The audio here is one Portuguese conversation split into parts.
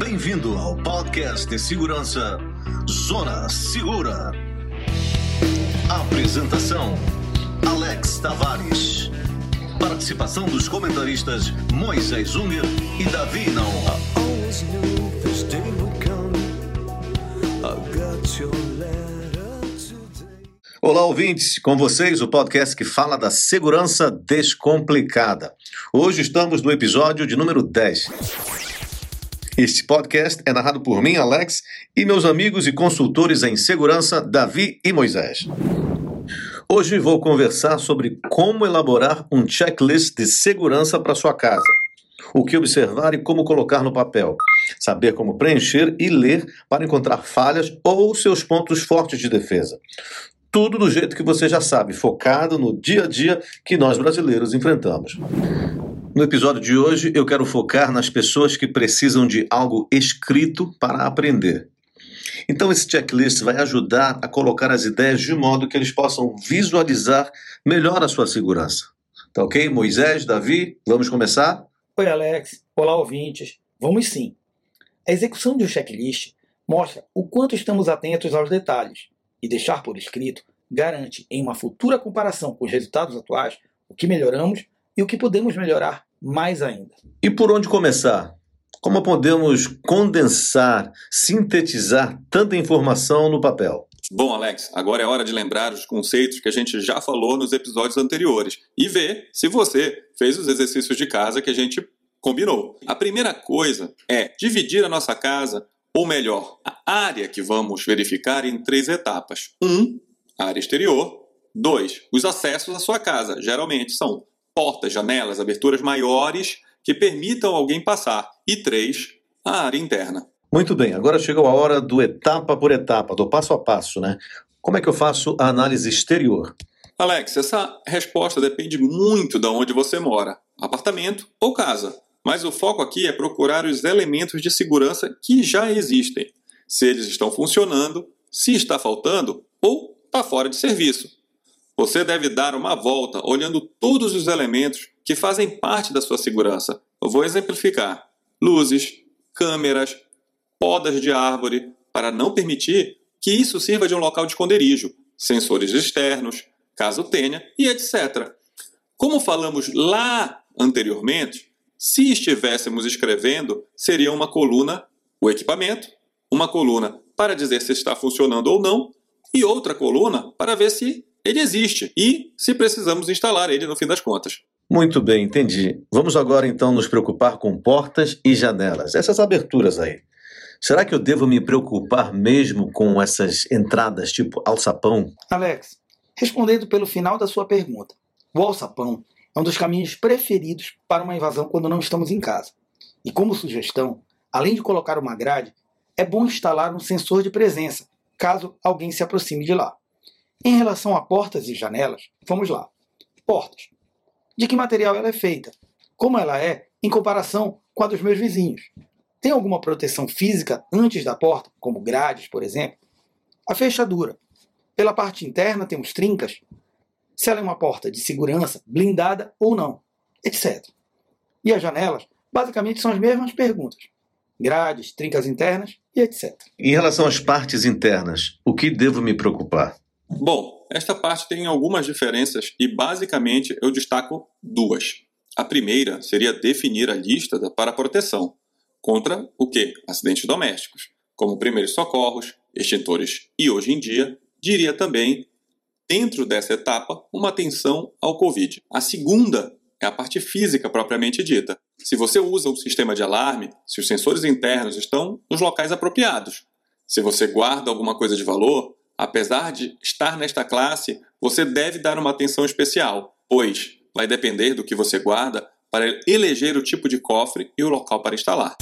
Bem-vindo ao podcast de segurança Zona Segura. Apresentação: Alex Tavares. Participação dos comentaristas Moisés Unger e Davi Naon. Olá, ouvintes! Com vocês o podcast que fala da segurança descomplicada. Hoje estamos no episódio de número 10. Este podcast é narrado por mim, Alex, e meus amigos e consultores em segurança, Davi e Moisés. Hoje vou conversar sobre como elaborar um checklist de segurança para sua casa. O que observar e como colocar no papel. Saber como preencher e ler para encontrar falhas ou seus pontos fortes de defesa tudo do jeito que você já sabe, focado no dia a dia que nós brasileiros enfrentamos. No episódio de hoje, eu quero focar nas pessoas que precisam de algo escrito para aprender. Então, esse checklist vai ajudar a colocar as ideias de modo que eles possam visualizar melhor a sua segurança. Tá ok? Moisés, Davi, vamos começar? Oi, Alex. Olá, ouvintes. Vamos sim. A execução de um checklist mostra o quanto estamos atentos aos detalhes e deixar por escrito garante, em uma futura comparação com os resultados atuais, o que melhoramos e o que podemos melhorar mais ainda. E por onde começar? Como podemos condensar, sintetizar tanta informação no papel? Bom, Alex, agora é hora de lembrar os conceitos que a gente já falou nos episódios anteriores e ver se você fez os exercícios de casa que a gente combinou. A primeira coisa é dividir a nossa casa ou melhor, a área que vamos verificar em três etapas. 1. Um, área exterior. 2. Os acessos à sua casa. Geralmente são portas, janelas, aberturas maiores que permitam alguém passar. E 3. A área interna. Muito bem, agora chegou a hora do etapa por etapa, do passo a passo, né? Como é que eu faço a análise exterior? Alex, essa resposta depende muito de onde você mora, apartamento ou casa. Mas o foco aqui é procurar os elementos de segurança que já existem, se eles estão funcionando, se está faltando ou está fora de serviço. Você deve dar uma volta olhando todos os elementos que fazem parte da sua segurança. Eu vou exemplificar: luzes, câmeras, podas de árvore, para não permitir que isso sirva de um local de esconderijo, sensores externos, caso tenha, e etc. Como falamos lá anteriormente, se estivéssemos escrevendo, seria uma coluna o equipamento, uma coluna para dizer se está funcionando ou não, e outra coluna para ver se ele existe e se precisamos instalar ele no fim das contas. Muito bem, entendi. Vamos agora então nos preocupar com portas e janelas, essas aberturas aí. Será que eu devo me preocupar mesmo com essas entradas tipo alçapão? Alex, respondendo pelo final da sua pergunta, o alçapão é um dos caminhos preferidos para uma invasão quando não estamos em casa. E como sugestão, além de colocar uma grade, é bom instalar um sensor de presença, caso alguém se aproxime de lá. Em relação a portas e janelas, vamos lá. Portas. De que material ela é feita? Como ela é em comparação com a dos meus vizinhos? Tem alguma proteção física antes da porta, como grades, por exemplo? A fechadura. Pela parte interna temos trincas, se ela é uma porta de segurança, blindada ou não, etc. E as janelas, basicamente, são as mesmas perguntas: grades, trincas internas e etc. Em relação às partes internas, o que devo me preocupar? Bom, esta parte tem algumas diferenças e basicamente eu destaco duas. A primeira seria definir a lista para proteção contra o que? Acidentes domésticos, como primeiros socorros, extintores e hoje em dia diria também dentro dessa etapa, uma atenção ao Covid. A segunda é a parte física propriamente dita. Se você usa um sistema de alarme, se os sensores internos estão nos locais apropriados. Se você guarda alguma coisa de valor, apesar de estar nesta classe, você deve dar uma atenção especial, pois vai depender do que você guarda para eleger o tipo de cofre e o local para instalar.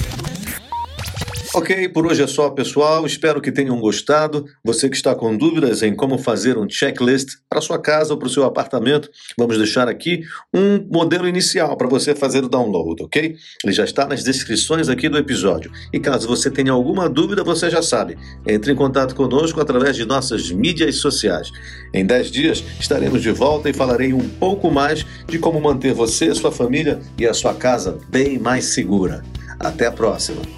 Ok, por hoje é só, pessoal. Espero que tenham gostado. Você que está com dúvidas em como fazer um checklist para sua casa ou para o seu apartamento, vamos deixar aqui um modelo inicial para você fazer o download, ok? Ele já está nas descrições aqui do episódio. E caso você tenha alguma dúvida, você já sabe. Entre em contato conosco através de nossas mídias sociais. Em 10 dias estaremos de volta e falarei um pouco mais de como manter você, sua família e a sua casa bem mais segura. Até a próxima!